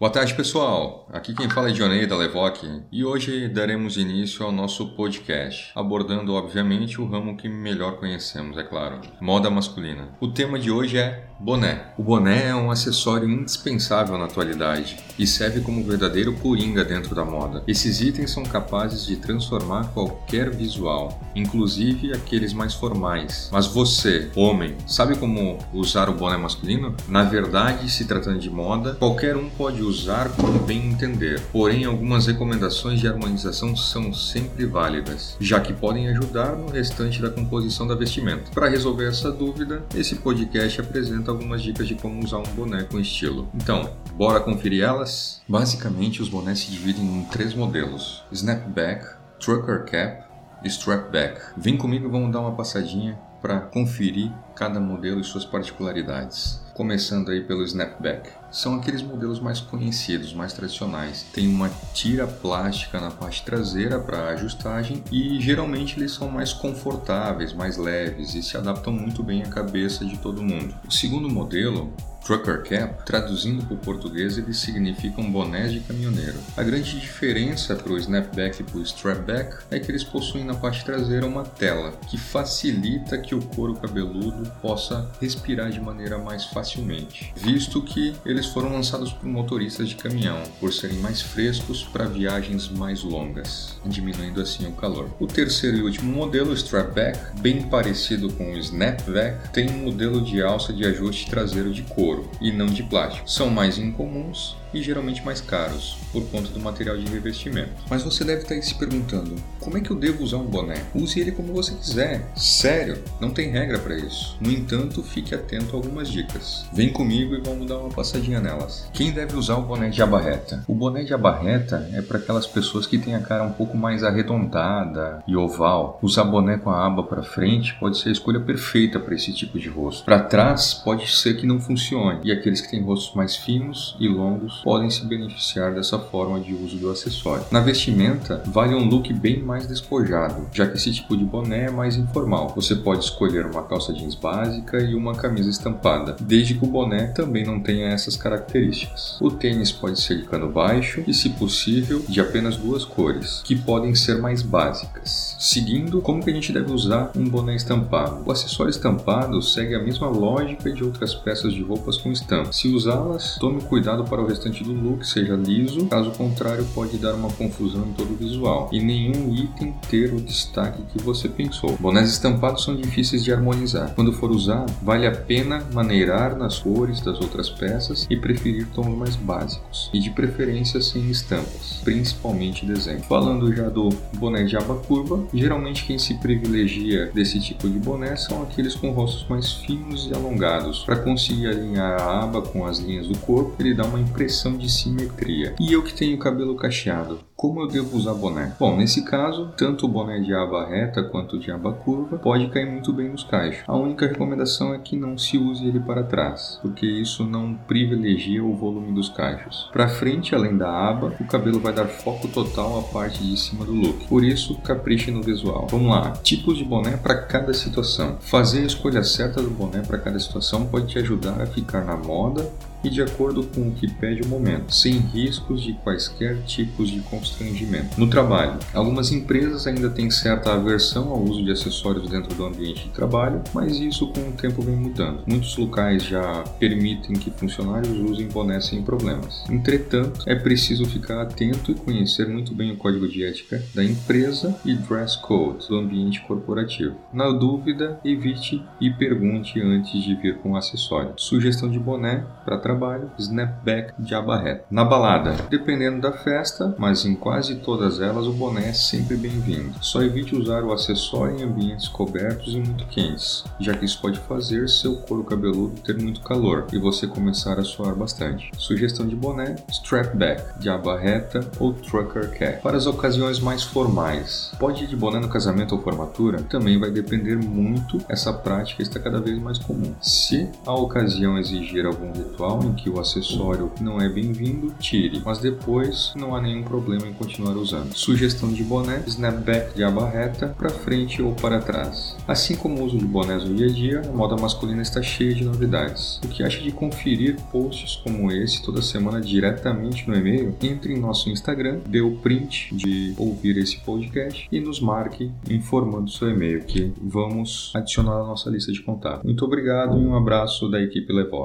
Boa tarde, pessoal. Aqui quem fala é Dionei da Levoc e hoje daremos início ao nosso podcast, abordando, obviamente, o ramo que melhor conhecemos, é claro, moda masculina. O tema de hoje é boné. O boné é um acessório indispensável na atualidade e serve como verdadeiro coringa dentro da moda. Esses itens são capazes de transformar qualquer visual, inclusive aqueles mais formais. Mas você, homem, sabe como usar o boné masculino? Na verdade, se tratando de moda, qualquer um pode usar como bem entender. Porém, algumas recomendações de harmonização são sempre válidas, já que podem ajudar no restante da composição da vestimenta. Para resolver essa dúvida, esse podcast apresenta algumas dicas de como usar um boné com estilo. Então, bora conferir elas? Basicamente, os bonés se dividem em três modelos: snapback, trucker cap e strapback. Vem comigo vamos dar uma passadinha para conferir cada modelo e suas particularidades. Começando aí pelo snapback. São aqueles modelos mais conhecidos, mais tradicionais. Tem uma tira plástica na parte traseira para ajustagem e geralmente eles são mais confortáveis, mais leves e se adaptam muito bem à cabeça de todo mundo. O segundo modelo Trucker Cap, traduzindo para o português, eles significam bonés de caminhoneiro. A grande diferença para o snapback e para o strapback é que eles possuem na parte traseira uma tela que facilita que o couro cabeludo possa respirar de maneira mais facilmente, visto que eles foram lançados por motoristas de caminhão, por serem mais frescos para viagens mais longas, diminuindo assim o calor. O terceiro e último modelo, o strapback, bem parecido com o snapback, tem um modelo de alça de ajuste traseiro de couro e não de plástico. São mais incomuns e geralmente mais caros, por conta do material de revestimento. Mas você deve estar se perguntando: como é que eu devo usar um boné? Use ele como você quiser. Sério, não tem regra para isso. No entanto, fique atento a algumas dicas. Vem comigo e vamos dar uma passadinha nelas. Quem deve usar o boné de aba reta? O boné de aba reta é para aquelas pessoas que têm a cara um pouco mais arredondada e oval. Usar boné com a aba para frente pode ser a escolha perfeita para esse tipo de rosto. Para trás pode ser que não funcione, e aqueles que têm rostos mais finos e longos podem se beneficiar dessa forma de uso do acessório. Na vestimenta, vale um look bem mais despojado, já que esse tipo de boné é mais informal. Você pode escolher uma calça jeans básica e uma camisa estampada, desde que o boné também não tenha essas características. O tênis pode ser de cano baixo e, se possível, de apenas duas cores, que podem ser mais básicas. Seguindo, como que a gente deve usar um boné estampado? O acessório estampado segue a mesma lógica de outras peças de roupas com estampa. Se usá-las, tome cuidado para o restante restante do look seja liso, caso contrário pode dar uma confusão em todo o visual e nenhum item ter o destaque que você pensou. Bonés estampados são difíceis de harmonizar. Quando for usar, vale a pena maneirar nas cores das outras peças e preferir tons mais básicos e de preferência sem estampas, principalmente desenho. Falando já do boné de aba curva, geralmente quem se privilegia desse tipo de boné são aqueles com rostos mais finos e alongados. Para conseguir alinhar a aba com as linhas do corpo, ele dá uma impressão de simetria. E eu que tenho cabelo cacheado, como eu devo usar boné? Bom, nesse caso, tanto o boné de aba reta quanto de aba curva pode cair muito bem nos cachos. A única recomendação é que não se use ele para trás, porque isso não privilegia o volume dos cachos. Para frente, além da aba, o cabelo vai dar foco total à parte de cima do look. Por isso, capriche no visual. Vamos lá. Tipos de boné para cada situação. Fazer a escolha certa do boné para cada situação pode te ajudar a ficar na moda e de acordo com o que pede o momento, sem riscos de quaisquer tipos de constrangimento. No trabalho, algumas empresas ainda têm certa aversão ao uso de acessórios dentro do ambiente de trabalho, mas isso com o tempo vem mudando. Muitos locais já permitem que funcionários usem boné sem problemas. Entretanto, é preciso ficar atento e conhecer muito bem o código de ética da empresa e dress code do ambiente corporativo. Na dúvida, evite e pergunte antes de vir com o acessório. Sugestão de boné para trabalho, snapback de aba reta. Na balada, dependendo da festa, mas em quase todas elas o boné é sempre bem-vindo. Só evite usar o acessório em ambientes cobertos e muito quentes, já que isso pode fazer seu couro cabeludo ter muito calor e você começar a suar bastante. Sugestão de boné: strapback de aba reta ou trucker cap. Para as ocasiões mais formais, pode ir de boné no casamento ou formatura? Também vai depender muito. Essa prática está cada vez mais comum. Se a ocasião exigir algum ritual situação em que o acessório não é bem-vindo, tire, mas depois não há nenhum problema em continuar usando. Sugestão de boné, snapback de aba reta, para frente ou para trás. Assim como o uso de bonés no dia a dia, a moda masculina está cheia de novidades. O que acha de conferir posts como esse toda semana diretamente no e-mail? Entre em nosso Instagram, dê o print de ouvir esse podcast e nos marque informando seu e-mail que vamos adicionar na nossa lista de contato. Muito obrigado e um abraço da equipe Levoc.